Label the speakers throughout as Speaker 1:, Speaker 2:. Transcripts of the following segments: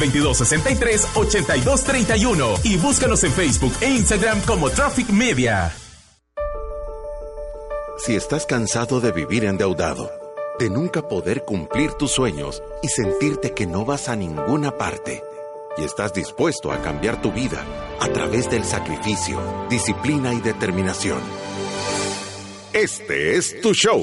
Speaker 1: 2263-8231 y búscanos en Facebook e Instagram como Traffic Media.
Speaker 2: Si estás cansado de vivir endeudado, de nunca poder cumplir tus sueños y sentirte que no vas a ninguna parte, y estás dispuesto a cambiar tu vida a través del sacrificio, disciplina y determinación, este es tu show.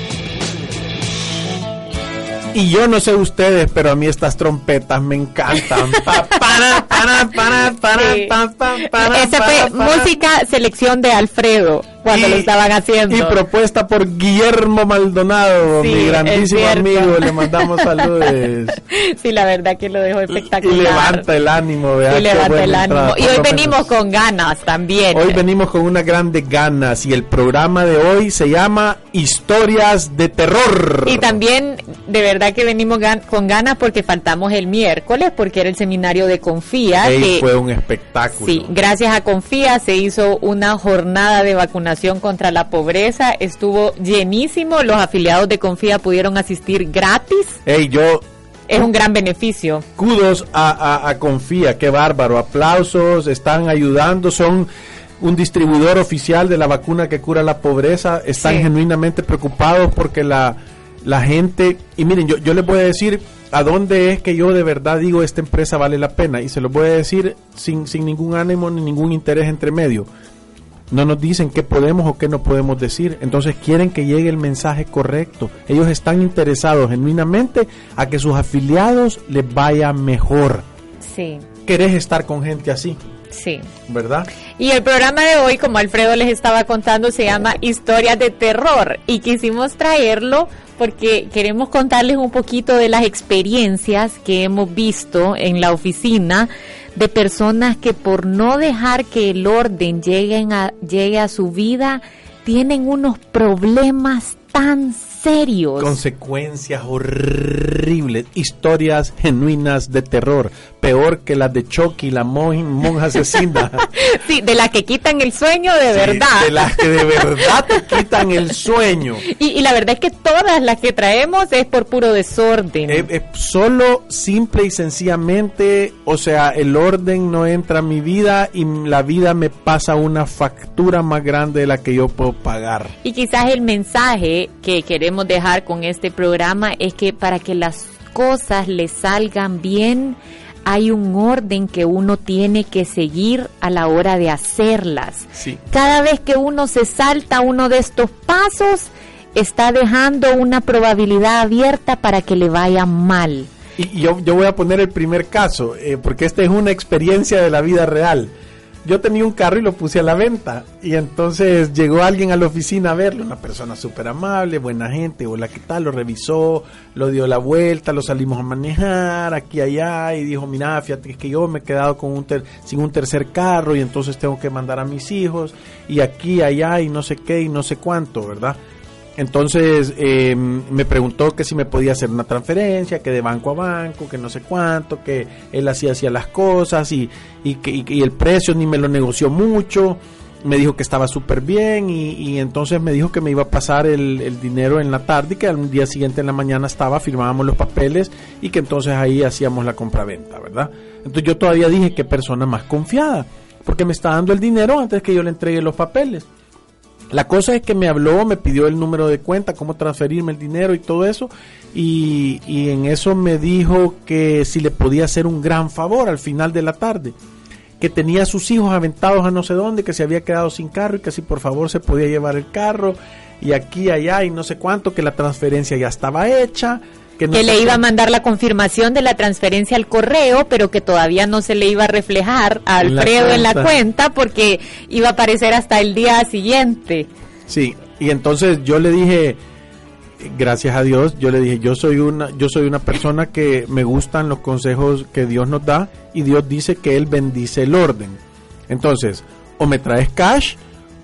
Speaker 3: Y yo no sé ustedes, pero a mí estas trompetas me encantan.
Speaker 4: Esa fue música selección de Alfredo cuando lo estaban haciendo.
Speaker 3: Y propuesta por Guillermo Maldonado, mi grandísimo amigo. Le mandamos saludos.
Speaker 4: Sí, la verdad que lo dejó espectacular.
Speaker 3: Y, levanta el ánimo,
Speaker 4: vea. Y levanta el ánimo. Y hoy venimos con ganas también.
Speaker 3: Hoy venimos con unas grandes ganas. Y el programa de hoy se llama Historias de Terror.
Speaker 4: Y también, de verdad que venimos con ganas porque faltamos el miércoles, porque era el seminario de Confía.
Speaker 3: que, fue un espectáculo.
Speaker 4: Sí, gracias a Confía se hizo una jornada de vacunación contra la Pobreza estuvo llenísimo. Los afiliados de Confía pudieron asistir gratis.
Speaker 3: Hey, yo
Speaker 4: es un gran beneficio.
Speaker 3: Kudos a, Confía, qué bárbaro. Aplausos, están ayudando, son un distribuidor oficial de la vacuna que cura la pobreza. Están genuinamente preocupados porque la, la gente. Y miren, yo, yo les voy a decir a dónde es que yo de verdad digo esta empresa vale la pena. Y se lo voy a decir sin, sin ningún ánimo ni ningún interés entre medio no nos dicen qué podemos o qué no podemos decir. Entonces quieren que llegue el mensaje correcto. Ellos están interesados genuinamente a que sus afiliados les vaya mejor.
Speaker 4: Sí.
Speaker 3: ¿Querés estar con gente así?
Speaker 4: Sí.
Speaker 3: ¿Verdad?
Speaker 4: Y el programa de hoy, como Alfredo les estaba contando, se llama Historias de Terror. Y quisimos traerlo porque queremos contarles un poquito de las experiencias que hemos visto en la oficina de personas que por no dejar que el orden llegue a, llegue a su vida, tienen unos problemas tan serios.
Speaker 3: Consecuencias horribles, historias genuinas de terror, peor que las de Chucky, la monja asesina.
Speaker 4: sí, de las que quitan el sueño de verdad.
Speaker 3: De las que de verdad te quitan el sueño.
Speaker 4: Y, la verdad es que todas las que traemos es por puro desorden.
Speaker 3: Es, solo simple y sencillamente, o sea, el orden no entra a mi vida y la vida me pasa una factura más grande de la que yo puedo pagar.
Speaker 4: Y quizás el mensaje que queremos dejar con este programa es que para que las cosas le salgan bien, hay un orden que uno tiene que seguir a la hora de hacerlas. Cada vez que uno se salta uno de estos pasos, está dejando una probabilidad abierta para que le vaya mal.
Speaker 3: Y yo, yo voy a poner el primer caso, eh, porque esta es una experiencia de la vida real yo tenía un carro y lo puse a la venta. Y entonces llegó alguien a la oficina a verlo, una persona súper amable, buena gente, hola, ¿qué tal? Lo revisó, lo dio la vuelta, lo salimos a manejar aquí allá y dijo, mira, fíjate que yo me he quedado con un sin un tercer carro y entonces tengo que mandar a mis hijos y aquí, allá y no sé qué y no sé cuánto, ¿verdad? Entonces eh, me preguntó que si me podía hacer una transferencia, que de banco a banco, que no sé cuánto, que él hacía hacía las cosas y, y que y, el precio ni me lo negoció mucho. Me dijo que estaba súper bien y, entonces me dijo que me iba a pasar el, dinero en la tarde y que al día siguiente en la mañana estaba, firmábamos los papeles y que entonces ahí hacíamos la compra-venta, ¿verdad? Entonces yo todavía dije qué persona más confiada, porque me está dando el dinero antes que yo le entregue los papeles. La cosa es que me habló, me pidió el número de cuenta, cómo transferirme el dinero y todo eso. Y, y en eso me dijo que si le podía hacer un gran favor al final de la tarde. Que tenía a sus hijos aventados a no sé dónde, que se había quedado sin carro y que si por favor se podía llevar el carro. Y aquí, allá y no sé cuánto, que la transferencia ya estaba hecha.
Speaker 4: Que,
Speaker 3: no
Speaker 4: que
Speaker 3: sé
Speaker 4: le iba a mandar la confirmación de la transferencia al correo, pero que todavía no se le iba a reflejar a
Speaker 3: la
Speaker 4: Alfredo en la
Speaker 3: cuenta.
Speaker 4: cuenta porque iba a aparecer hasta el día siguiente.
Speaker 3: Sí, y entonces yo le dije, gracias a Dios, yo le dije, yo soy una, yo soy una persona que me gustan los consejos que Dios nos da y Dios dice que Él bendice el orden. Entonces, o me traes cash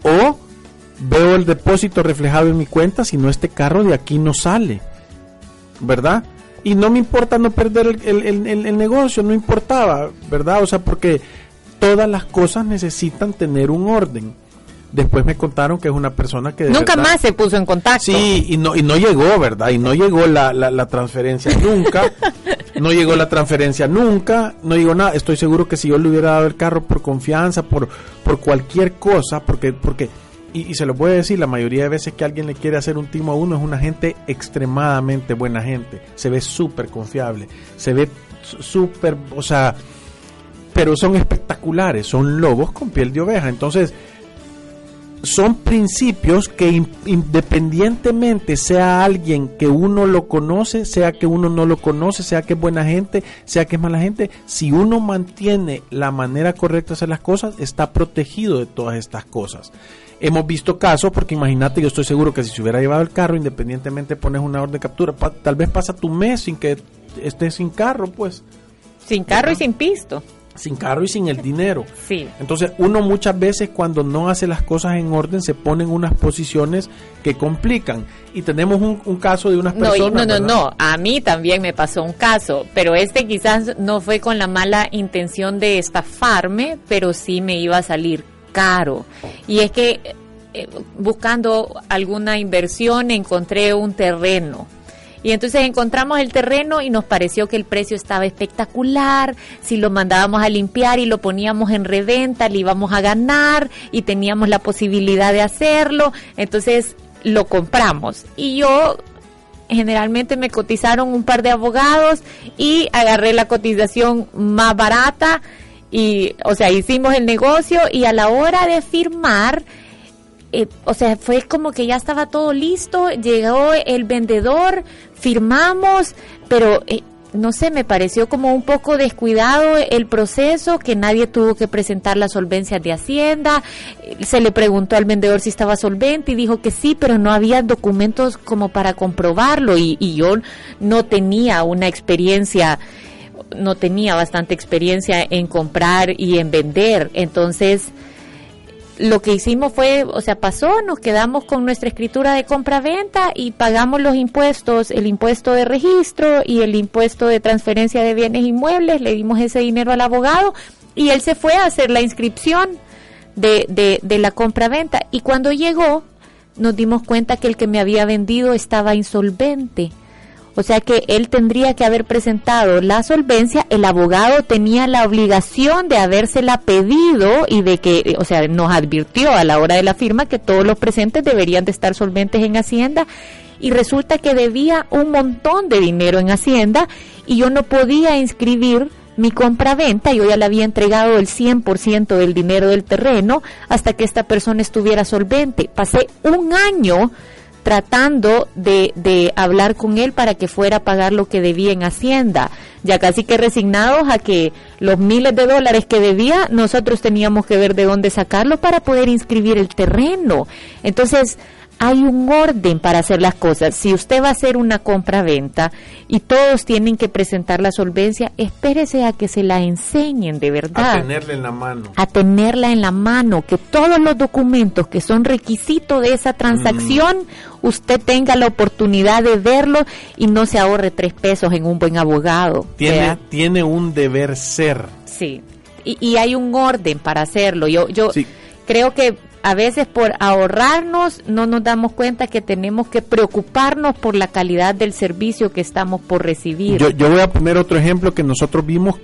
Speaker 3: o veo el depósito reflejado en mi cuenta, si no este carro de aquí no sale, ¿verdad? Y no me importa no perder el, el- el- negocio, no importaba, ¿verdad? O sea, porque todas las cosas necesitan tener un orden. Después me contaron que es una persona que de
Speaker 4: Nunca
Speaker 3: verdad-
Speaker 4: más se puso en contacto.
Speaker 3: Sí, y no, y no llegó, ¿verdad? Y no llegó la, la, la transferencia nunca. no llegó la transferencia nunca. No llegó nada. Estoy seguro que si yo le hubiera dado el carro por confianza, por, por cualquier cosa, porque, porque, y, se lo a decir, la mayoría de veces que alguien le quiere hacer un timo a uno es una gente extremadamente buena gente. Se ve súper confiable. Se ve súper, o sea, pero son espectaculares. Son lobos con piel de oveja. Entonces, son principios que in- independientemente sea alguien que uno lo conoce, sea que uno no lo conoce, sea que es buena gente, sea que es mala gente, si uno mantiene la manera correcta de hacer las cosas, está protegido de todas estas cosas. Hemos visto casos, porque imagínate, yo estoy seguro que si se hubiera llevado el carro, independientemente pones una orden de captura, pa- tal vez pasa tu mes sin que estés sin carro, pues,
Speaker 4: Sin carro y sin pisto.
Speaker 3: Sin carro y sin el dinero.
Speaker 4: Sí.
Speaker 3: Entonces uno muchas veces cuando no hace las cosas en orden se pone en unas posiciones que complican. Y tenemos un, un caso de unas
Speaker 4: No,
Speaker 3: personas...
Speaker 4: no, no,
Speaker 3: ¿verdad?
Speaker 4: no. A mí también me pasó un caso, pero este quizás no fue con la mala intención de estafarme, pero sí me iba a salir caro. Y es que eh, buscando alguna inversión encontré un terreno. Y entonces encontramos el terreno y nos pareció que el precio estaba espectacular. Si lo mandábamos a limpiar y lo poníamos en reventa, le íbamos a ganar y teníamos la posibilidad de hacerlo. Entonces lo compramos. Y yo generalmente me cotizaron un par de abogados y agarré la cotización más barata y, o sea, hicimos el negocio y a la hora de firmar, eh, o sea, fue como que ya estaba todo listo, llegó el vendedor, firmamos, pero eh, no sé, me pareció como un poco descuidado el proceso, que nadie tuvo que presentar las solvencias de Hacienda. Se le preguntó al vendedor si estaba solvente y dijo que sí, pero no había documentos como para comprobarlo y, y yo no tenía una experiencia no tenía bastante experiencia en comprar y en vender. Entonces, lo que hicimos fue, o sea, pasó, nos quedamos con nuestra escritura de compra-venta y pagamos los impuestos, el impuesto de registro y el impuesto de transferencia de bienes inmuebles, le dimos ese dinero al abogado y él se fue a hacer la inscripción de, de, de la compra-venta y cuando llegó nos dimos cuenta que el que me había vendido estaba insolvente. O sea que él tendría que haber presentado la solvencia, el abogado tenía la obligación de habérsela pedido y de que, o sea, nos advirtió a la hora de la firma que todos los presentes deberían de estar solventes en Hacienda y resulta que debía un montón de dinero en Hacienda y yo no podía inscribir mi compra-venta, yo ya le había entregado el 100% del dinero del terreno hasta que esta persona estuviera solvente. Pasé un año tratando de, de hablar con él para que fuera a pagar lo que debía en Hacienda. Ya casi que resignados a que los miles de dólares que debía, nosotros teníamos que ver de dónde sacarlo para poder inscribir el terreno. Entonces, hay un orden para hacer las cosas. Si usted va a hacer una compra-venta y todos tienen que presentar la solvencia, espérese a que se la enseñen de verdad
Speaker 3: A tenerle en la mano.
Speaker 4: a tenerla en la mano, que todos los documentos que son requisito de esa transacción, usted tenga la oportunidad de verlo y no se ahorre tres pesos en un buen abogado.
Speaker 3: Tiene,
Speaker 4: ¿verdad?
Speaker 3: tiene un deber ser.
Speaker 4: Sí. Y, y hay un orden para hacerlo. Yo, yo
Speaker 3: Sí.
Speaker 4: creo que a veces por ahorrarnos no nos damos cuenta que tenemos que preocuparnos por la calidad del servicio que estamos por recibir.
Speaker 3: Yo, yo voy a poner otro ejemplo que nosotros vimos,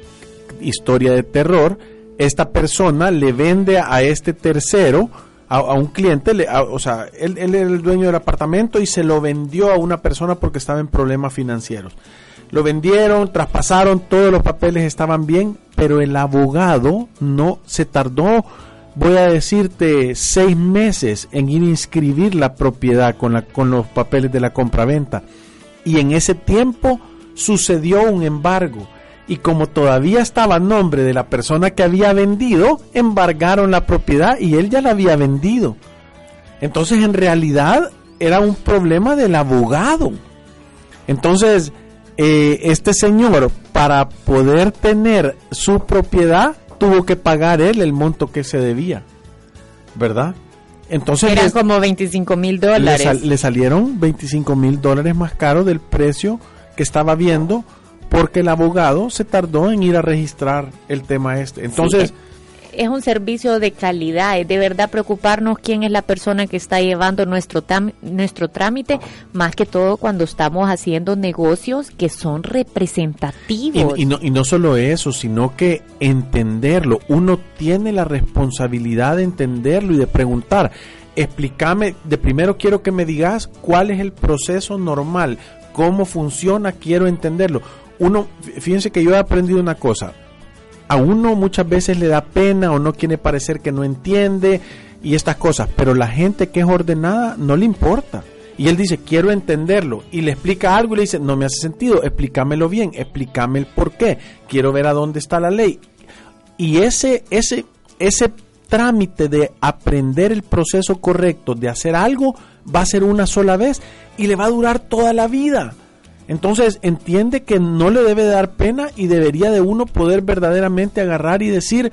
Speaker 3: historia de terror. Esta persona le vende a este tercero a, un cliente, le, o sea, él, él era el dueño del apartamento y se lo vendió a una persona porque estaba en problemas financieros. Lo vendieron, traspasaron, todos los papeles estaban bien, pero el abogado no se tardó, voy a decirte, seis meses en ir a inscribir la propiedad con, la, con los papeles de la compraventa. Y en ese tiempo sucedió un embargo y como todavía estaba en nombre de la persona que había vendido, embargaron la propiedad y él ya la había vendido. Entonces en realidad era un problema del abogado. Entonces eh, este señor para poder tener su propiedad tuvo que pagar él el monto que se debía. ¿Verdad?
Speaker 4: Entonces eran como 25 mil dólares.
Speaker 3: Le, salieron 25 mil dólares más caro del precio que estaba viendo porque el abogado se tardó en ir a registrar el tema este. Entonces,
Speaker 4: es, un servicio de calidad, es de verdad preocuparnos quién es la persona que está llevando nuestro nuestro trámite, más que todo cuando estamos haciendo negocios que son representativos.
Speaker 3: Y, no, y no solo eso, sino que entenderlo, uno tiene la responsabilidad de entenderlo y de preguntar explícame, de primero quiero que me digas cuál es el proceso normal, cómo funciona, quiero entenderlo uno, fíjense que yo he aprendido una cosa, a uno muchas veces le da pena o no quiere parecer que no entiende y estas cosas, pero la gente que es ordenada no le importa. Y él dice, quiero entenderlo. Y le explica algo y le dice, no me hace sentido, explícamelo bien, explícame el por qué, quiero ver a dónde está la ley. Y ese, ese, ese trámite de aprender el proceso correcto de hacer algo va a ser una sola vez y le va a durar toda la vida. Entonces entiende que no le debe dar pena y debería de uno poder verdaderamente agarrar y decir,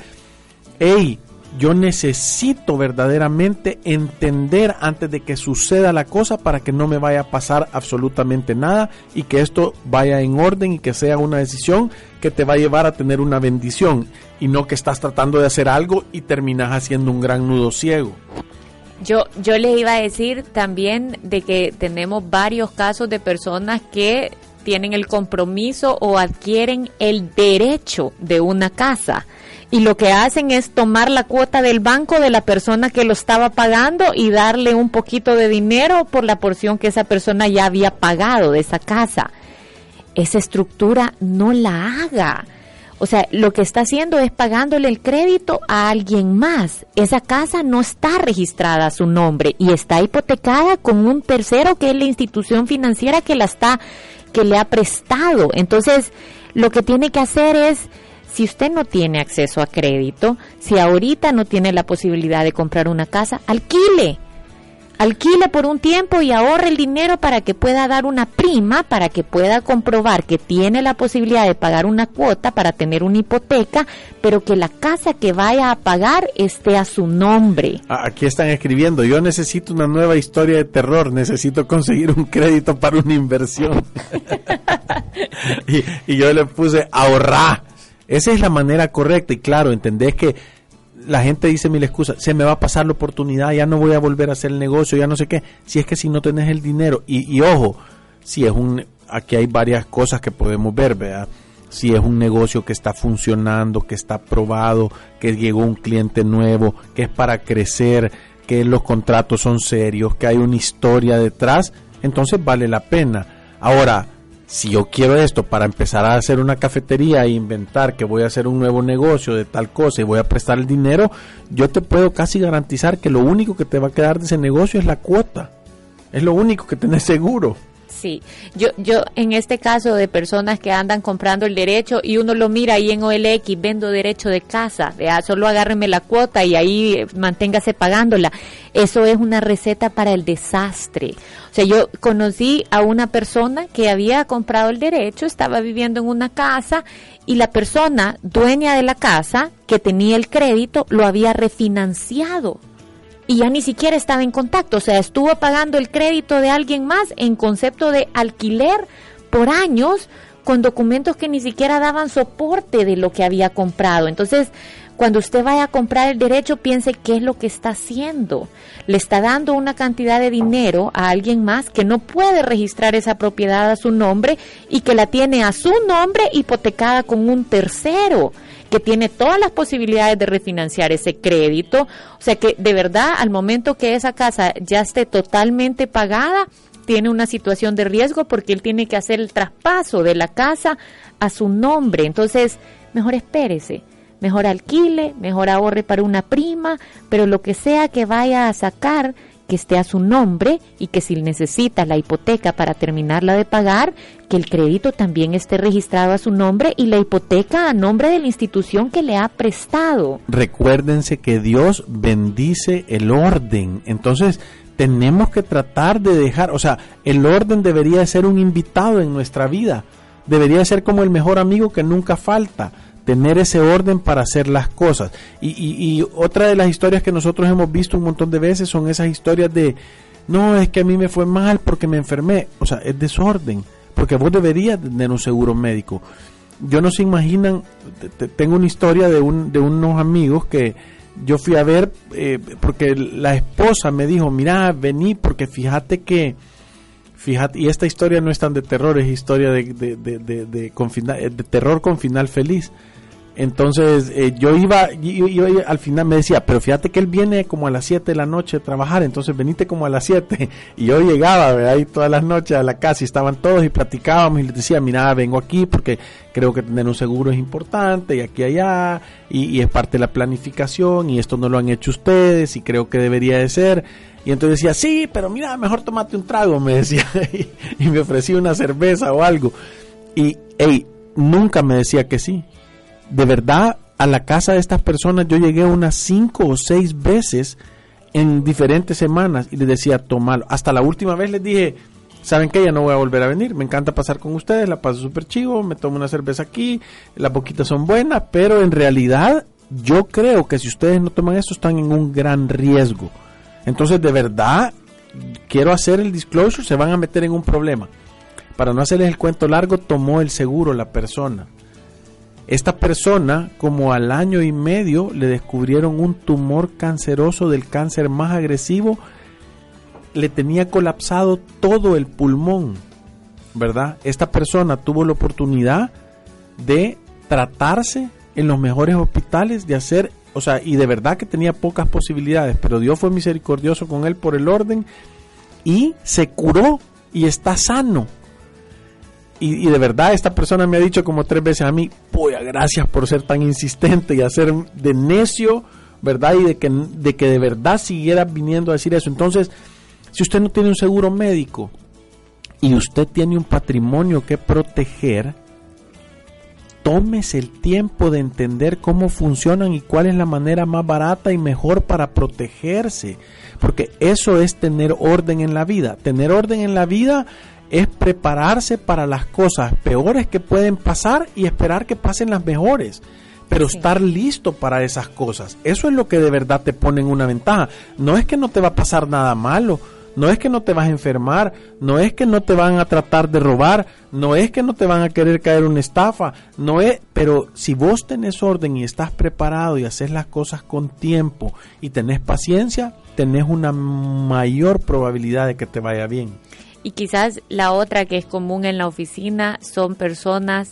Speaker 3: hey, yo necesito verdaderamente entender antes de que suceda la cosa para que no me vaya a pasar absolutamente nada y que esto vaya en orden y que sea una decisión que te va a llevar a tener una bendición y no que estás tratando de hacer algo y terminas haciendo un gran nudo ciego.
Speaker 4: Yo, yo les iba a decir también de que tenemos varios casos de personas que tienen el compromiso o adquieren el derecho de una casa y lo que hacen es tomar la cuota del banco de la persona que lo estaba pagando y darle un poquito de dinero por la porción que esa persona ya había pagado de esa casa. Esa estructura no la haga o sea, lo que está haciendo es pagándole el crédito a alguien más. Esa casa no está registrada a su nombre y está hipotecada con un tercero que es la institución financiera que la está, que le ha prestado. Entonces, lo que tiene que hacer es, si usted no tiene acceso a crédito, si ahorita no tiene la posibilidad de comprar una casa, alquile alquile por un tiempo y ahorre el dinero para que pueda dar una prima, para que pueda comprobar que tiene la posibilidad de pagar una cuota para tener una hipoteca, pero que la casa que vaya a pagar esté a su nombre.
Speaker 3: Ah, aquí están escribiendo, yo necesito una nueva historia de terror, necesito conseguir un crédito para una inversión. y, y yo le puse ahorrar. Esa es la manera correcta y claro, entendés que la gente dice mil excusas, se me va a pasar la oportunidad, ya no voy a volver a hacer el negocio, ya no sé qué. Si es que si no tenés el dinero, y, ojo, si es un, aquí hay varias cosas que podemos ver, ¿verdad? Si es un negocio que está funcionando, que está probado, que llegó un cliente nuevo, que es para crecer, que los contratos son serios, que hay una historia detrás, entonces vale la pena. Ahora, si yo quiero esto para empezar a hacer una cafetería e inventar que voy a hacer un nuevo negocio de tal cosa y voy a prestar el dinero, yo te puedo casi garantizar que lo único que te va a quedar de ese negocio es la cuota. Es lo único que tenés seguro.
Speaker 4: Sí, yo, yo en este caso de personas que andan comprando el derecho y uno lo mira ahí en OLX, vendo derecho de casa, vea, solo agárreme la cuota y ahí eh, manténgase pagándola. Eso es una receta para el desastre. O sea, yo conocí a una persona que había comprado el derecho, estaba viviendo en una casa y la persona dueña de la casa que tenía el crédito lo había refinanciado y ya ni siquiera estaba en contacto, o sea, estuvo pagando el crédito de alguien más en concepto de alquiler por años con documentos que ni siquiera daban soporte de lo que había comprado. Entonces, cuando usted vaya a comprar el derecho, piense qué es lo que está haciendo. Le está dando una cantidad de dinero a alguien más que no puede registrar esa propiedad a su nombre y que la tiene a su nombre hipotecada con un tercero que tiene todas las posibilidades de refinanciar ese crédito. O sea que de verdad, al momento que esa casa ya esté totalmente pagada, tiene una situación de riesgo porque él tiene que hacer el traspaso de la casa a su nombre. Entonces, mejor espérese, mejor alquile, mejor ahorre para una prima, pero lo que sea que vaya a sacar, que esté a su nombre y que si necesita la hipoteca para terminarla de pagar, que el crédito también esté registrado a su nombre y la hipoteca a nombre de la institución que le ha prestado.
Speaker 3: Recuérdense que Dios bendice el orden. Entonces, tenemos que tratar de dejar, o sea, el orden debería ser un invitado en nuestra vida. Debería ser como el mejor amigo que nunca falta tener ese orden para hacer las cosas. Y, y, otra de las historias que nosotros hemos visto un montón de veces son esas historias de, no, es que a mí me fue mal porque me enfermé. O sea, es desorden, porque vos deberías tener un seguro médico. Yo no se imaginan, tengo una historia de, un, de unos amigos que yo fui a ver, eh, porque la esposa me dijo, mira, vení, porque fíjate que Fíjate, y esta historia no es tan de terror, es historia de, de, de, de, de, de terror con final feliz. Entonces eh, yo iba, al final me decía, pero fíjate que él viene como a las 7 de la noche a trabajar, entonces venite como a las 7. Y yo llegaba ahí todas las noches a la casa y estaban todos y platicábamos y les decía, mira, vengo aquí porque creo que tener un seguro es importante y aquí allá y es parte de la planificación y esto no lo han hecho ustedes y creo que debería de ser. Y entonces decía, sí, pero mira, mejor tomate un trago, me decía, y, me ofrecía una cerveza o algo. Y, hey, nunca me decía que sí. De verdad, a la casa de estas personas yo llegué unas cinco o seis veces en diferentes semanas y les decía, tomalo. Hasta la última vez les dije, saben que ya no voy a volver a venir, me encanta pasar con ustedes, la paso súper chivo, me tomo una cerveza aquí, las boquitas son buenas, pero en realidad yo creo que si ustedes no toman esto están en un gran riesgo entonces, de verdad, quiero hacer el disclosure, se van a meter en un problema. Para no hacerles el cuento largo, tomó el seguro la persona. Esta persona, como al año y medio, le descubrieron un tumor canceroso del cáncer más agresivo, le tenía colapsado todo el pulmón, ¿verdad? Esta persona tuvo la oportunidad de tratarse en los mejores hospitales, de hacer o sea, y de verdad que tenía pocas posibilidades, pero Dios fue misericordioso con él por el orden y se curó y está sano. Y, de verdad esta persona me ha dicho como tres veces a mí, pues gracias por ser tan insistente y hacer de necio, ¿verdad? Y de que, de que de verdad siguiera viniendo a decir eso. Entonces, si usted no tiene un seguro médico y usted tiene un patrimonio que proteger, tómese el tiempo de entender cómo funcionan y cuál es la manera más barata y mejor para protegerse. Porque eso es tener orden en la vida. Tener orden en la vida es prepararse para las cosas peores que pueden pasar y esperar que pasen las mejores. Pero estar listo para esas cosas. Eso es lo que de verdad te pone en una ventaja. No es que no te va a pasar nada malo no es que no te vas a enfermar, no es que no te van a tratar de robar, no es que no te van a querer caer una estafa, no es, pero si vos tenés orden y estás preparado y haces las cosas con tiempo y tenés paciencia, tenés una mayor probabilidad de que te vaya bien.
Speaker 4: Y quizás la otra que es común en la oficina son personas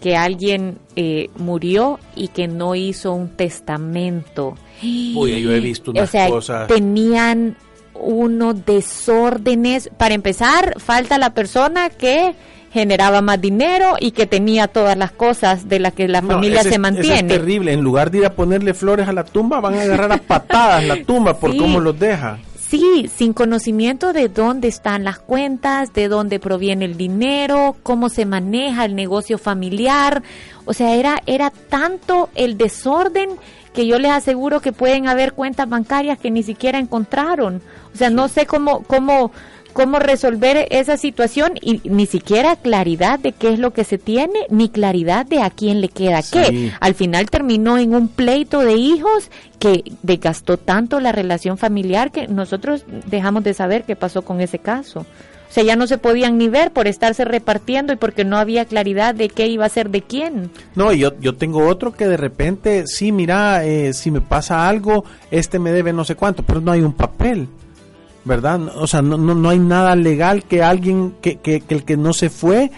Speaker 4: que alguien eh, murió y que no hizo un testamento.
Speaker 3: Uy, yo he visto unas cosas.
Speaker 4: Tenían unos desórdenes. Para empezar, falta la persona que generaba más dinero y que tenía todas las cosas de las que la familia se mantiene.
Speaker 3: es terrible. En lugar de ir a ponerle flores a la tumba, van a agarrar a patadas la tumba por cómo los deja.
Speaker 4: Sí, sin conocimiento de dónde están las cuentas, de dónde proviene el dinero, cómo se maneja el negocio familiar. O sea, era, era tanto el desorden que yo les aseguro que pueden haber cuentas bancarias que ni siquiera encontraron. O sea, no sé cómo, cómo, cómo resolver esa situación y ni siquiera claridad de qué es lo que se tiene, ni claridad de a quién le queda qué. Al final terminó en un pleito de hijos que desgastó tanto la relación familiar que nosotros dejamos de saber qué pasó con ese caso. Sea, ya no se podían ni ver por estarse repartiendo y porque no había claridad de qué iba a ser de quién.
Speaker 3: No, yo, yo tengo otro que de repente, sí, mira, eh, si me pasa algo, este me debe no sé cuánto, pero no hay un papel. ¿Verdad? O sea, no, no, no hay nada legal que alguien, que, que, que el que no se fue,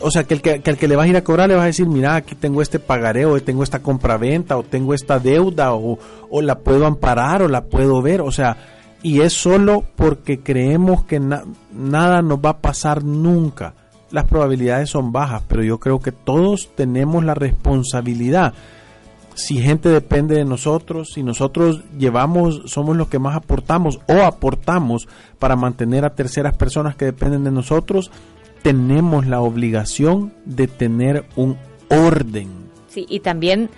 Speaker 3: o sea, que el que, que que le vas a ir a cobrar le vas a decir, mira, aquí tengo este pagareo, o tengo esta compraventa, o tengo esta deuda, o, o la puedo amparar, o la puedo ver, o sea, y es solo porque creemos que nada nos va a pasar nunca. Las probabilidades son bajas, pero yo creo que todos tenemos la responsabilidad. Si gente depende de nosotros, si nosotros llevamos, somos los que más aportamos o aportamos para mantener a terceras personas que dependen de nosotros, tenemos la obligación de tener un orden.
Speaker 4: Sí, y también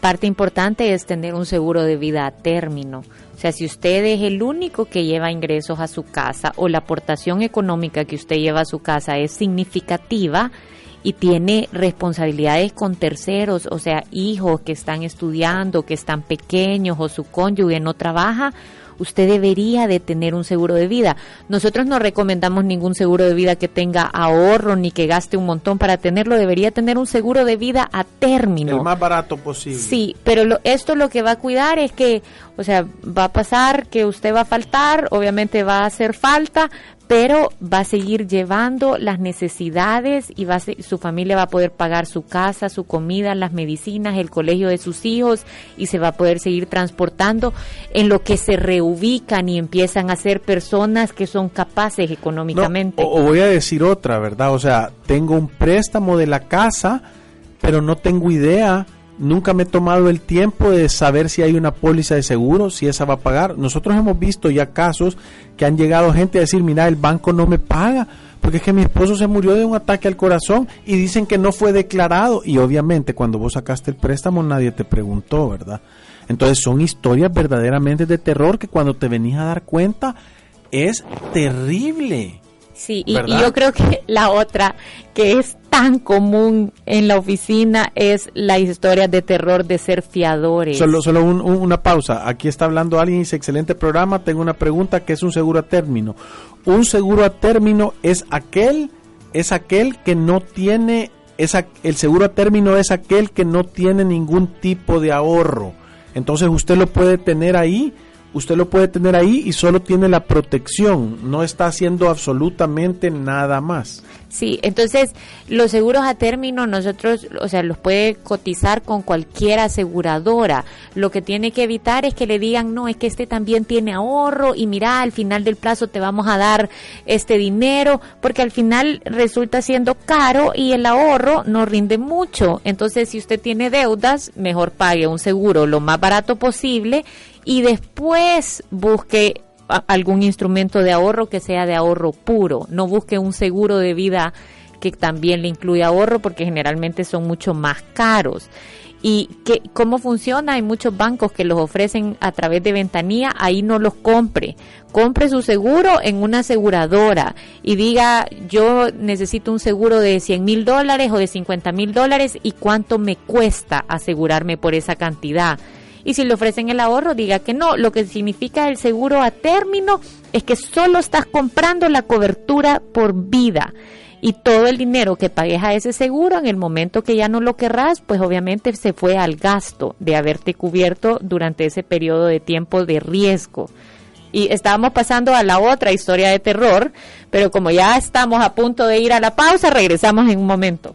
Speaker 4: parte importante es tener un seguro de vida a término. O sea, si usted es el único que lleva ingresos a su casa o la aportación económica que usted lleva a su casa es significativa y tiene responsabilidades con terceros, o sea, hijos que están estudiando, que están pequeños o su cónyuge no trabaja, usted debería de tener un seguro de vida. Nosotros no recomendamos ningún seguro de vida que tenga ahorro ni que gaste un montón para tenerlo, debería tener un seguro de vida a término.
Speaker 3: El más barato posible.
Speaker 4: Sí, pero lo, esto lo que va a cuidar es que, o sea, va a pasar que usted va a faltar, obviamente va a hacer falta, pero va a seguir llevando las necesidades y va su familia va a poder pagar su casa, su comida, las medicinas, el colegio de sus hijos y se va a poder seguir transportando en lo que se reubican y empiezan a ser personas que son capaces económicamente.
Speaker 3: o voy a decir otra, ¿verdad? O sea, tengo un préstamo de la casa, pero no tengo idea nunca me he tomado el tiempo de saber si hay una póliza de seguro, si esa va a pagar. Nosotros hemos visto ya casos que han llegado gente a decir, mira, el banco no me paga, porque es que mi esposo se murió de un ataque al corazón y dicen que no fue declarado. Y obviamente cuando vos sacaste el préstamo nadie te preguntó, ¿verdad? Entonces son historias verdaderamente de terror que cuando te venís a dar cuenta es terrible.
Speaker 4: Sí, y, yo creo que la otra que es tan común en la oficina es la historia de terror de ser fiadores.
Speaker 3: Solo, solo una pausa. Aquí está hablando alguien, dice, excelente programa, tengo una pregunta, ¿qué es un seguro a término? Un seguro a término es aquel, es aquel que no tiene, esa, el seguro a término es aquel que no tiene ningún tipo de ahorro. Entonces usted lo puede tener ahí usted lo puede tener ahí y solo tiene la protección, no está haciendo absolutamente nada más.
Speaker 4: Sí, entonces los seguros a término nosotros, o sea, los puede cotizar con cualquier aseguradora. Lo que tiene que evitar es que le digan, no, es que este también tiene ahorro y mira, al final del plazo te vamos a dar este dinero, porque al final resulta siendo caro y el ahorro no rinde mucho. Entonces, si usted tiene deudas, mejor pague un seguro lo más barato posible y después busque algún instrumento de ahorro que sea de ahorro puro. No busque un seguro de vida que también le incluya ahorro porque generalmente son mucho más caros. ¿Y que, cómo funciona? Hay muchos bancos que los ofrecen a través de ventanilla, ahí no los compre. Compre su seguro en una aseguradora y diga, yo necesito un seguro de 100 mil dólares o de 50 mil dólares y cuánto me cuesta asegurarme por esa cantidad y si le ofrecen el ahorro, diga que no. Lo que significa el seguro a término es que solo estás comprando la cobertura por vida. Y todo el dinero que pagues a ese seguro en el momento que ya no lo querrás, pues obviamente se fue al gasto de haberte cubierto durante ese periodo de tiempo de riesgo. Y estábamos pasando a la otra historia de terror, pero como ya estamos a punto de ir a la pausa, regresamos en un momento.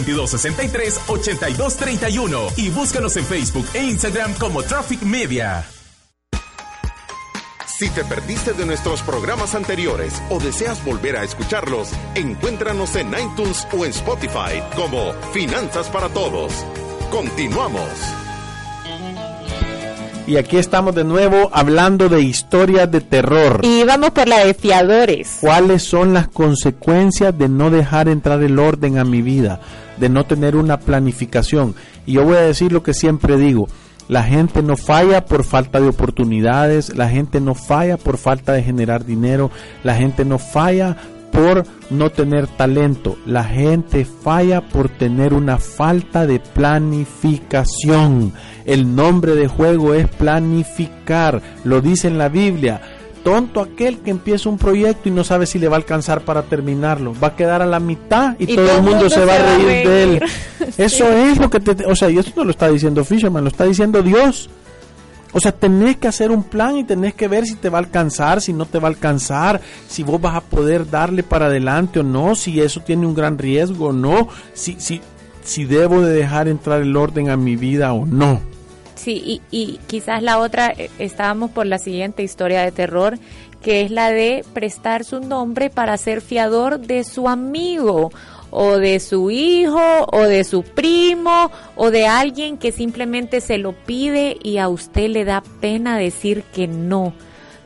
Speaker 1: 2263-8231 y búscanos en Facebook e Instagram como Traffic Media.
Speaker 2: Si te perdiste de nuestros programas anteriores o deseas volver a escucharlos, encuéntranos en iTunes o en Spotify como Finanzas para Todos. Continuamos.
Speaker 3: Y aquí estamos de nuevo hablando de historias de terror.
Speaker 4: Y vamos por la de fiadores.
Speaker 3: ¿Cuáles son las consecuencias de no dejar entrar el orden a mi vida? De no tener una planificación. Y yo voy a decir lo que siempre digo. La gente no falla por falta de oportunidades, la gente no falla por falta de generar dinero, la gente no falla por no tener talento, la gente falla por tener una falta de planificación. El nombre de juego es planificar, lo dice en la Biblia. Tonto aquel que empieza un proyecto y no sabe si le va a alcanzar para terminarlo. Va a quedar a la mitad y, todo, el mundo, se va a reír, de él. Eso es lo que te... O sea, y esto no lo está diciendo Fisherman, lo está diciendo Dios. O sea, tenés que hacer un plan y tenés que ver si te va a alcanzar, si no te va a alcanzar, si vos vas a poder darle para adelante o no, si eso tiene un gran riesgo o no, si, si, si debo de dejar entrar el orden a mi vida o no.
Speaker 4: Sí, y, quizás la otra, eh, estábamos por la siguiente historia de terror, que es la de prestar su nombre para ser fiador de su amigo o de su hijo o de su primo o de alguien que simplemente se lo pide y a usted le da pena decir que no.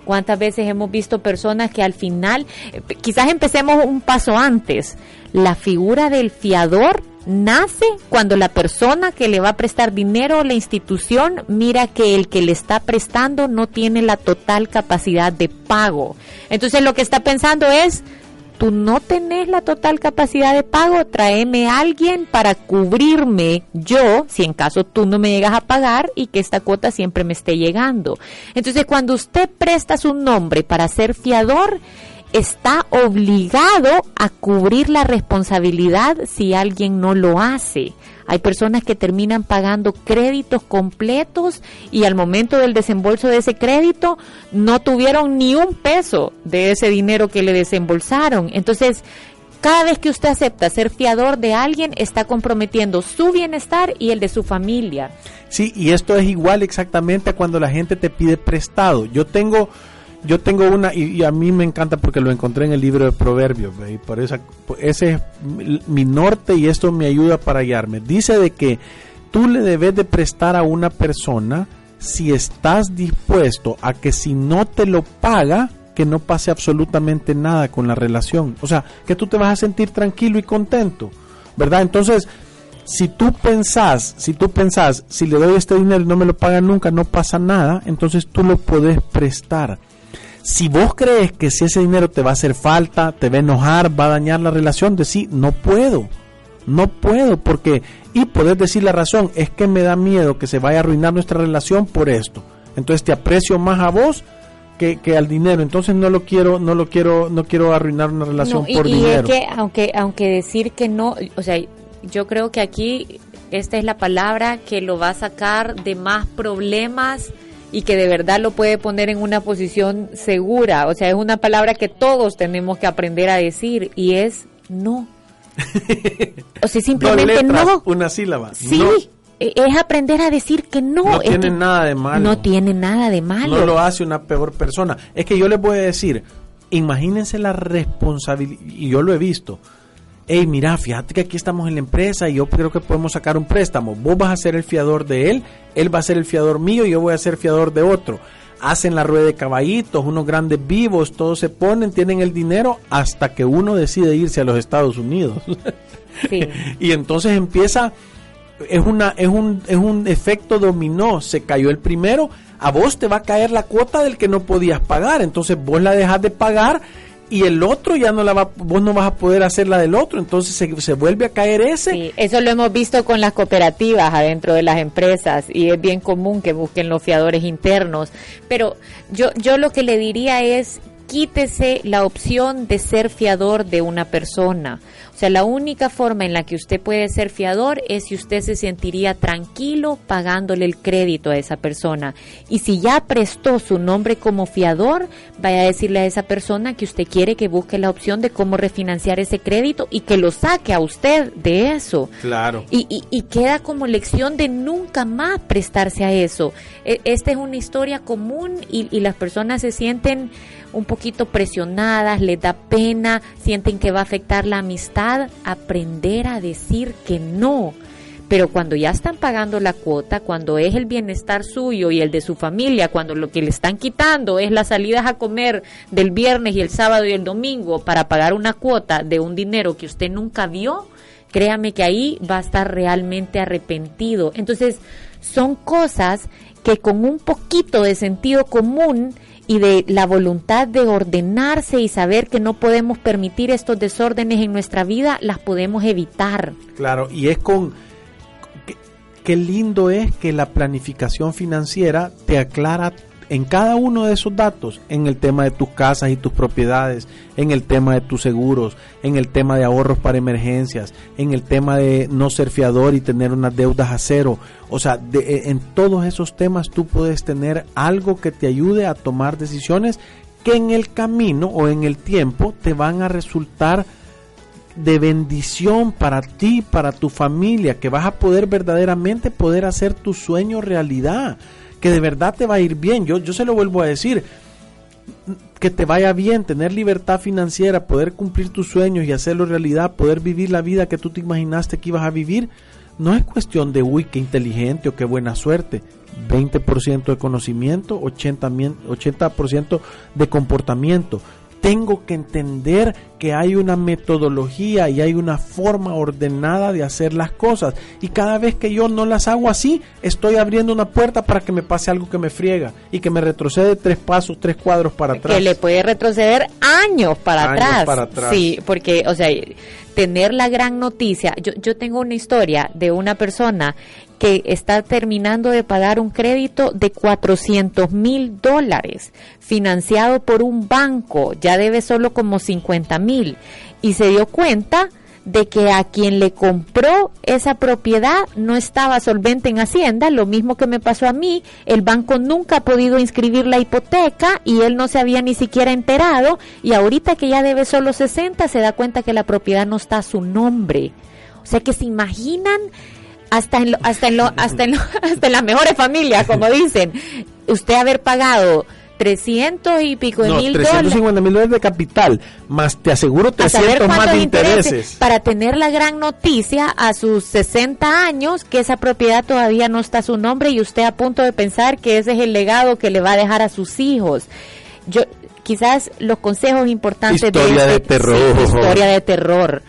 Speaker 4: ¿Cuántas veces hemos visto personas que al final, eh, quizás empecemos un paso antes, la figura del fiador nace cuando la persona que le va a prestar dinero a la institución mira que el que le está prestando no tiene la total capacidad de pago. Entonces lo que está pensando es, tú no tenés la total capacidad de pago, tráeme a alguien para cubrirme yo, si en caso tú no me llegas a pagar y que esta cuota siempre me esté llegando. Entonces cuando usted presta su nombre para ser fiador, está obligado a cubrir la responsabilidad si alguien no lo hace. Hay personas que terminan pagando créditos completos y al momento del desembolso de ese crédito no tuvieron ni un peso de ese dinero que le desembolsaron. Entonces, cada vez que usted acepta ser fiador de alguien, está comprometiendo su bienestar y el de su familia.
Speaker 3: Sí, y esto es igual exactamente a cuando la gente te pide prestado. Yo tengo yo tengo una, y, a mí me encanta porque lo encontré en el libro de Proverbios, y por eso ese es mi norte y esto me ayuda para guiarme. Dice de que tú le debes de prestar a una persona si estás dispuesto a que si no te lo paga, que no pase absolutamente nada con la relación. O sea, que tú te vas a sentir tranquilo y contento, ¿verdad? Entonces, si tú pensás, si tú pensás, si le doy este dinero y no me lo paga nunca, no pasa nada, entonces tú lo puedes prestar. Si vos crees que si ese dinero te va a hacer falta, te va a enojar, va a dañar la relación, decir, no puedo, no puedo, porque, y podés decir la razón, es que me da miedo que se vaya a arruinar nuestra relación por esto. Entonces te aprecio más a vos que, que, al dinero. Entonces no lo quiero, no lo quiero, no quiero arruinar una relación por dinero.
Speaker 4: Y es que aunque, aunque decir que no, o sea, yo creo que aquí esta es la palabra que lo va a sacar de más problemas y que de verdad lo puede poner en una posición segura. O sea, es una palabra que todos tenemos que aprender a decir y es no. o sea, simplemente no.
Speaker 3: Una sílaba.
Speaker 4: Sí. E, es aprender a decir que no.
Speaker 3: No tiene nada de malo.
Speaker 4: No tiene nada de malo.
Speaker 3: No lo hace una peor persona. Es que yo les voy a decir, imagínense la responsabilidad, y yo lo he visto, hey, mira, fíjate que aquí estamos en la empresa y yo creo que podemos sacar un préstamo. Vos vas a ser el fiador de él, él va a ser el fiador mío y yo voy a ser fiador de otro. Hacen la rueda de caballitos, unos grandes vivos, todos se ponen, tienen el dinero hasta que uno decide irse a los Estados Unidos. y entonces empieza, es, una, es, un, es un efecto dominó, se cayó el primero, a vos te va a caer la cuota del que no podías pagar, entonces vos la dejas de pagar y el otro ya no la va, vos no vas a poder hacer la del otro, entonces se, se vuelve a caer ese.
Speaker 4: Eso lo hemos visto con las cooperativas adentro de las empresas y es bien común que busquen los fiadores internos, pero yo, yo lo que le diría es quítese la opción de ser fiador de una persona. O sea, la única forma en la que usted puede ser fiador es si usted se sentiría tranquilo pagándole el crédito a esa persona. Y si ya prestó su nombre como fiador, vaya a decirle a esa persona que usted quiere que busque la opción de cómo refinanciar ese crédito y que lo saque a usted de eso.
Speaker 3: Claro.
Speaker 4: Y, y, y queda como lección de nunca más prestarse a eso. E, esta es una historia común y, y las personas se sienten un poquito presionadas, les da pena, sienten que va a afectar la amistad, aprender a decir que no. Pero cuando ya están pagando la cuota, cuando es el bienestar suyo y el de su familia, cuando lo que le están quitando es las salidas a comer del viernes y el sábado y el domingo para pagar una cuota de un dinero que usted nunca vio, créame que ahí va a estar realmente arrepentido. Entonces, son cosas que con un poquito de sentido común y de la voluntad de ordenarse y saber que no podemos permitir estos desórdenes en nuestra vida, las podemos evitar.
Speaker 3: Claro, y es con... Qué, lindo es que la planificación financiera te aclara en cada uno de esos datos, en el tema de tus casas y tus propiedades, en el tema de tus seguros, en el tema de ahorros para emergencias, en el tema de no ser fiador y tener unas deudas a cero. O sea, de, en todos esos temas tú puedes tener algo que te ayude a tomar decisiones que en el camino o en el tiempo te van a resultar de bendición para ti, para tu familia, que vas a poder verdaderamente poder hacer tu sueño realidad que de verdad te va a ir bien. Yo, yo se lo vuelvo a decir, que te vaya bien, tener libertad financiera, poder cumplir tus sueños y hacerlo realidad, poder vivir la vida que tú te imaginaste que ibas a vivir, no es cuestión de, uy, qué inteligente o qué buena suerte. 20% de conocimiento, 80%, 80 de comportamiento tengo que entender que hay una metodología y hay una forma ordenada de hacer las cosas. Y cada vez que yo no las hago así, estoy abriendo una puerta para que me pase algo que me friega y que me retrocede tres pasos, tres cuadros para atrás.
Speaker 4: Que le puede retroceder años para,
Speaker 3: Años
Speaker 4: atrás.
Speaker 3: para atrás.
Speaker 4: Sí, porque, o sea, tener la gran noticia. Yo, yo tengo una historia de una persona que está terminando de pagar un crédito de 400 mil dólares financiado por un banco, ya debe solo como 50 mil y se dio cuenta de que a quien le compró esa propiedad no estaba solvente en Hacienda, lo mismo que me pasó a mí, el banco nunca ha podido inscribir la hipoteca y él no se había ni siquiera enterado y ahorita que ya debe solo 60 se da cuenta que la propiedad no está a su nombre. O sea que se imaginan hasta en lo, hasta en lo, hasta en lo, hasta en las mejores familias, como dicen, usted haber pagado 300 y pico de
Speaker 3: No,
Speaker 4: mil dólares
Speaker 3: 350 mil dólares de capital, más te aseguro
Speaker 4: a saber
Speaker 3: 300 más de
Speaker 4: intereses
Speaker 3: intereses.
Speaker 4: para tener la gran noticia a sus 60 años que esa propiedad todavía no está a su nombre y usted a punto de pensar que ese es el legado que le va a dejar a sus hijos. Yo quizás los consejos importantes
Speaker 3: Historia
Speaker 4: de,
Speaker 3: de
Speaker 4: este-
Speaker 3: terror.
Speaker 4: sí, historia de terror.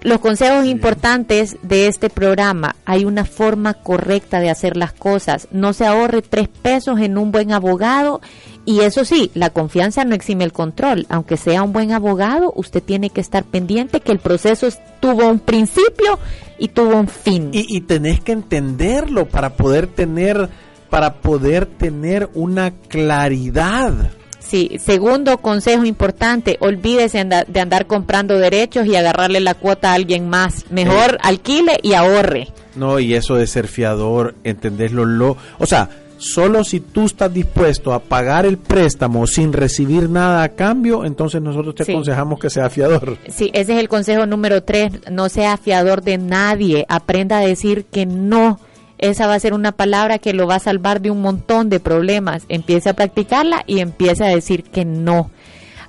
Speaker 4: Los consejos importantes de este programa, hay una forma correcta de hacer las cosas. No se ahorre tres pesos en un buen abogado y eso sí, la confianza no exime el control. Aunque sea un buen abogado, usted tiene que estar pendiente que el proceso es- tuvo un principio y tuvo un fin.
Speaker 3: Y, y tenés que entenderlo para poder tener para poder tener una claridad.
Speaker 4: Sí, segundo consejo importante, olvídese anda- de andar comprando derechos y agarrarle la cuota a alguien más. Mejor alquile y ahorre.
Speaker 3: No, y eso de ser fiador, entenderlo lo, o sea, solo si tú estás dispuesto a pagar el préstamo sin recibir nada a cambio, entonces nosotros te
Speaker 4: Sí.
Speaker 3: aconsejamos que sea fiador.
Speaker 4: Sí, ese es el consejo número tres. No sea fiador de nadie. Aprenda a decir que no. Esa va a ser una palabra que lo va a salvar de un montón de problemas. Empiece a practicarla y empiece a decir que no.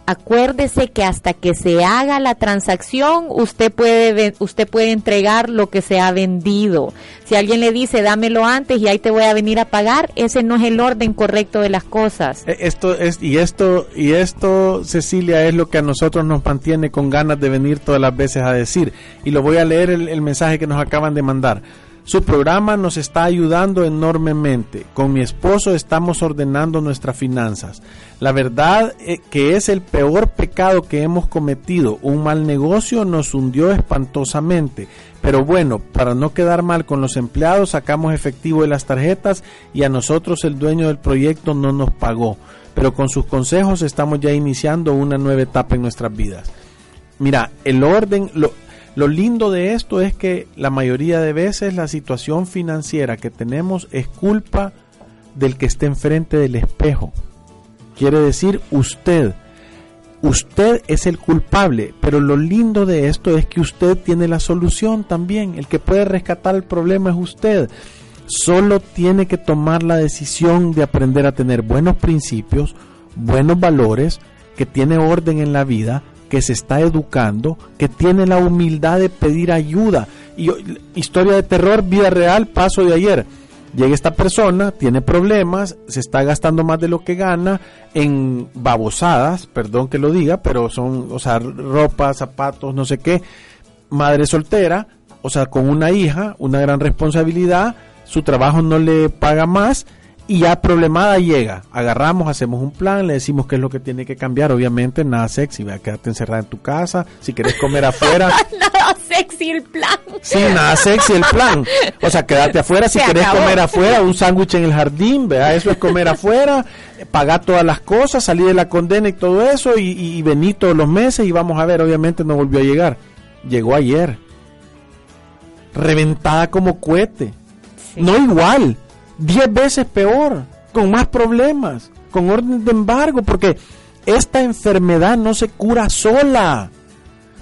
Speaker 4: Acuérdese que hasta que se haga la transacción, usted puede usted puede entregar lo que se ha vendido. Si alguien le dice, "Dámelo antes y ahí te voy a venir a pagar", ese no es el orden correcto de las cosas.
Speaker 3: Eh, Esto es y esto y esto Cecilia es lo que a nosotros nos mantiene con ganas de venir todas las veces a decir y lo voy a leer el, el mensaje que nos acaban de mandar. Su programa nos está ayudando enormemente. Con mi esposo estamos ordenando nuestras finanzas. La verdad eh, que es el peor pecado que hemos cometido. Un mal negocio nos hundió espantosamente. Pero bueno, para no quedar mal con los empleados, sacamos efectivo de las tarjetas y a nosotros el dueño del proyecto no nos pagó. Pero con sus consejos estamos ya iniciando una nueva etapa en nuestras vidas. Mira, el orden, lo, Lo lindo de esto es que la mayoría de veces la situación financiera que tenemos es culpa del que esté enfrente del espejo. Quiere decir usted. Usted es el culpable, pero lo lindo de esto es que usted tiene la solución también. El que puede rescatar el problema es usted. Solo tiene que tomar la decisión de aprender a tener buenos principios, buenos valores, que tiene orden en la vida, que se está educando, que tiene la humildad de pedir ayuda. Y historia de terror, vida real, paso de ayer Llega esta persona, tiene problemas, se está gastando más de lo que gana en babosadas, perdón que lo diga, pero son, o sea, ropa, zapatos, no sé qué. Madre soltera, o sea, con una hija, una gran responsabilidad, su trabajo no le paga más y ya problemada llega. Agarramos, hacemos un plan, le decimos qué es lo que tiene que cambiar. Obviamente, nada sexy, a quedarte encerrada en tu casa. Si quieres comer afuera.
Speaker 4: nada sexy el plan.
Speaker 3: Sí, nada sexy el plan. O sea, quedarte afuera. Si quieres comer afuera, un sándwich en el jardín, vea, eso es comer afuera. Pagar todas las cosas, salir de la condena y todo eso. Y, y, venir todos los meses. Y vamos a ver, obviamente no volvió a llegar. Llegó ayer. Reventada como cohete. No igual diez veces peor, con más problemas, con orden de embargo, porque esta enfermedad no se cura sola.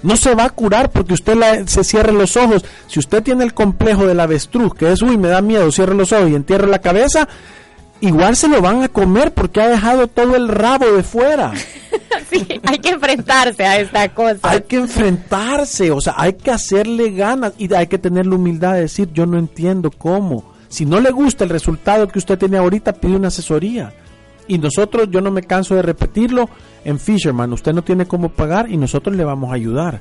Speaker 3: No se va a curar porque usted se cierre los ojos. Si usted tiene el complejo del avestruz, que es, uy, me da miedo, cierre los ojos y entierre la cabeza, igual se lo van a comer porque ha dejado todo el rabo de fuera.
Speaker 4: sí, hay que enfrentarse a esta cosa.
Speaker 3: Hay que enfrentarse, o sea, hay que hacerle ganas y hay que tener la humildad de decir, yo no entiendo cómo si no le gusta el resultado que usted tiene ahorita, pide una asesoría. Y nosotros, yo no me canso de repetirlo, en Fisherman usted no tiene cómo pagar y nosotros le vamos a ayudar.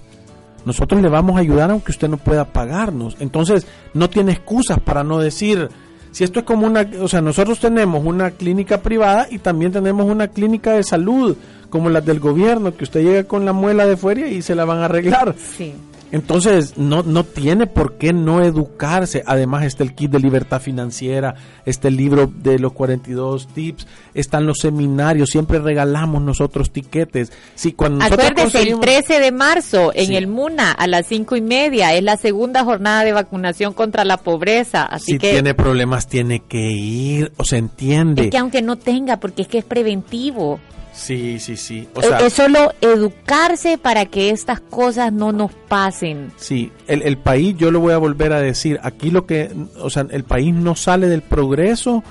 Speaker 3: Nosotros le vamos a ayudar aunque usted no pueda pagarnos. Entonces, no tiene excusas para no decir, si esto es como una, o sea, nosotros tenemos una clínica privada y también tenemos una clínica de salud, como las del gobierno, que usted llega con la muela de fuera y se la van a arreglar. Sí. Entonces, no, no tiene por qué no educarse. Además, está el kit de libertad financiera, está el libro de los 42 tips, están los seminarios, siempre regalamos nosotros tiquetes. Sí, cuando
Speaker 4: Acuérdese, el 13 de marzo en el MUNA a las cinco y media es la segunda jornada de vacunación contra la pobreza. Así
Speaker 3: si
Speaker 4: que
Speaker 3: tiene problemas, tiene que ir, o se entiende.
Speaker 4: Es que aunque no tenga, porque es que es preventivo.
Speaker 3: Sí, sí, sí.
Speaker 4: O sea, es solo educarse para que estas cosas no nos pasen.
Speaker 3: Sí, el, el país, yo lo voy a volver a decir, aquí lo que, o sea, el país no sale del progreso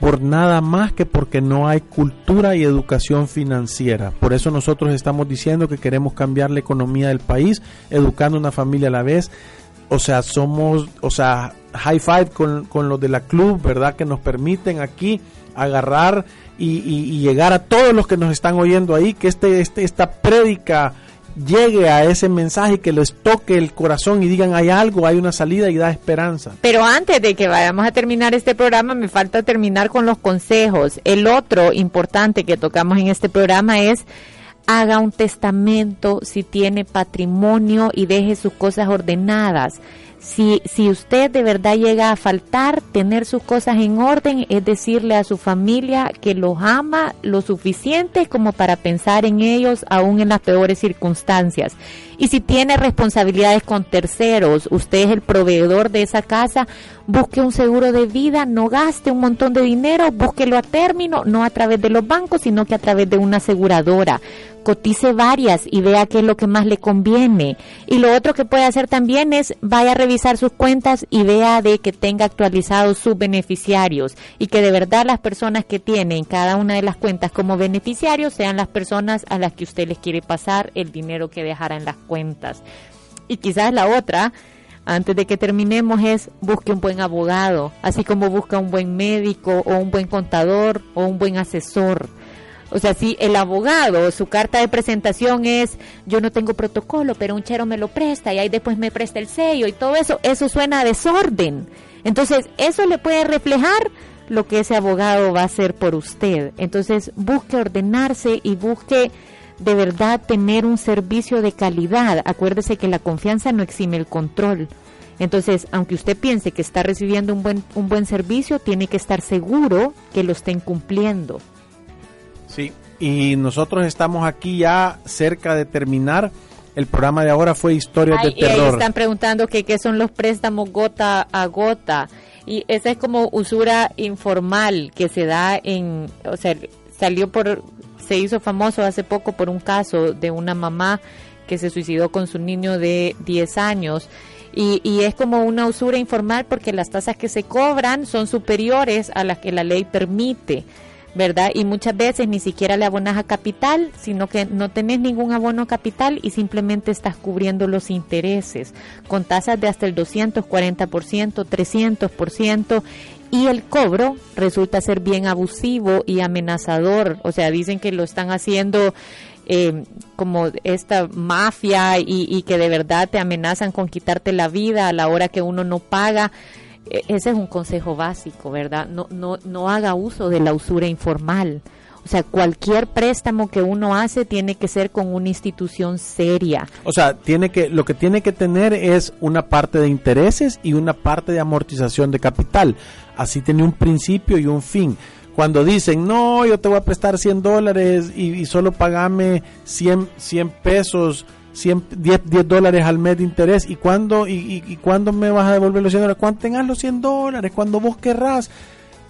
Speaker 3: por nada más que porque no hay cultura y educación financiera. Por eso nosotros estamos diciendo que queremos cambiar la economía del país, educando una familia a la vez. O sea, somos, o sea, high five con, con los de la club, ¿verdad? Que nos permiten aquí agarrar y, llegar a todos los que nos están oyendo ahí, que este, este, esta prédica llegue a ese mensaje, que les toque el corazón y digan hay algo, hay una salida y da esperanza.
Speaker 4: Pero antes de que vayamos a terminar este programa, me falta terminar con los consejos. El otro importante que tocamos en este programa es haga un testamento si tiene patrimonio y deje sus cosas ordenadas. Si, si usted de verdad llega a faltar, tener sus cosas en orden es decirle a su familia que los ama lo suficiente como para pensar en ellos aún en las peores circunstancias. Y si tiene responsabilidades con terceros, usted es el proveedor de esa casa, busque un seguro de vida, no gaste un montón de dinero, búsquelo a término, no a través de los bancos, sino que a través de una aseguradora cotice varias y vea qué es lo que más le conviene. Y lo otro que puede hacer también es vaya a revisar sus cuentas y vea de que tenga actualizados sus beneficiarios y que de verdad las personas que tienen cada una de las cuentas como beneficiarios sean las personas a las que usted les quiere pasar el dinero que dejará en las cuentas. Y quizás la otra, antes de que terminemos, es busque un buen abogado, así como busca un buen médico o un buen contador o un buen asesor o sea, si el abogado, su carta de presentación es, yo no tengo protocolo, pero un chero me lo presta y ahí después me presta el sello y todo eso, eso suena a desorden. Entonces, eso le puede reflejar lo que ese abogado va a hacer por usted. Entonces, busque ordenarse y busque de verdad tener un servicio de calidad. Acuérdese que la confianza no exime el control. Entonces, aunque usted piense que está recibiendo un buen, un buen servicio, tiene que estar seguro que lo estén cumpliendo.
Speaker 3: Sí, y nosotros estamos aquí ya cerca de terminar. El programa de ahora fue Historias de
Speaker 4: y ahí
Speaker 3: Terror.
Speaker 4: están preguntando que qué son los préstamos gota a gota. Y esa es como usura informal que se da en, o sea, salió por, se hizo famoso hace poco por un caso de una mamá que se suicidó con su niño de 10 años. Y, y es como una usura informal porque las tasas que se cobran son superiores a las que la ley permite. ¿Verdad? Y muchas veces ni siquiera le abonas a capital, sino que no tenés ningún abono capital y simplemente estás cubriendo los intereses con tasas de hasta el 240%, 300% y el cobro resulta ser bien abusivo y amenazador. O sea, dicen que lo están haciendo eh, como esta mafia y, y que de verdad te amenazan con quitarte la vida a la hora que uno no paga. E- ese es un consejo básico, ¿verdad? No, no, no haga uso de la usura informal. O sea, cualquier préstamo que uno hace tiene que ser con una institución seria.
Speaker 3: O sea, tiene que, lo que tiene que tener es una parte de intereses y una parte de amortización de capital. Así tiene un principio y un fin. Cuando dicen, no, yo te voy a prestar 100 dólares y, solo pagame 100, 100 pesos, 100, 10, 10 dólares al mes de interés, ¿y cuándo, y, y, y cuándo me vas a devolver los 100 dólares? Cuando tengas los 100 dólares, cuando vos querrás.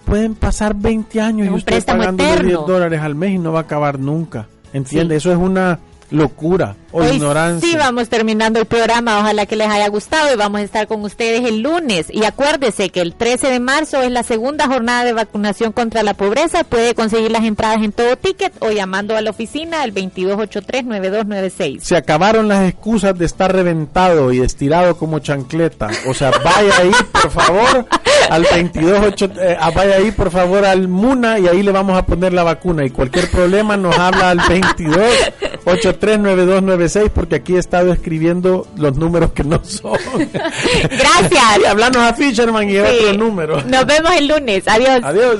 Speaker 3: Pueden pasar 20 años
Speaker 4: Es
Speaker 3: y usted pagando
Speaker 4: eterno.
Speaker 3: 10 dólares al mes y no va a acabar nunca. ¿Entiende? Eso es una locura o
Speaker 4: Hoy
Speaker 3: ignorancia.
Speaker 4: sí vamos terminando el programa, ojalá que les haya gustado y vamos a estar con ustedes el lunes. Y acuérdese que el 13 de marzo es la segunda jornada de vacunación contra la pobreza. Puede conseguir las entradas en todo ticket o llamando a la oficina al 2283-9296.
Speaker 3: Se acabaron las excusas de estar reventado y estirado como chancleta. O sea, vaya ahí, por favor, al 228, eh, ah, vaya ahí, por favor, al MUNA y ahí le vamos a poner la vacuna. Y cualquier problema nos habla al 22839296 porque aquí he estado escribiendo los números que no son.
Speaker 4: Gracias.
Speaker 3: y hablando a Fisherman y
Speaker 4: Sí.
Speaker 3: otro número.
Speaker 4: Nos vemos el lunes. Adiós.
Speaker 3: Adiós.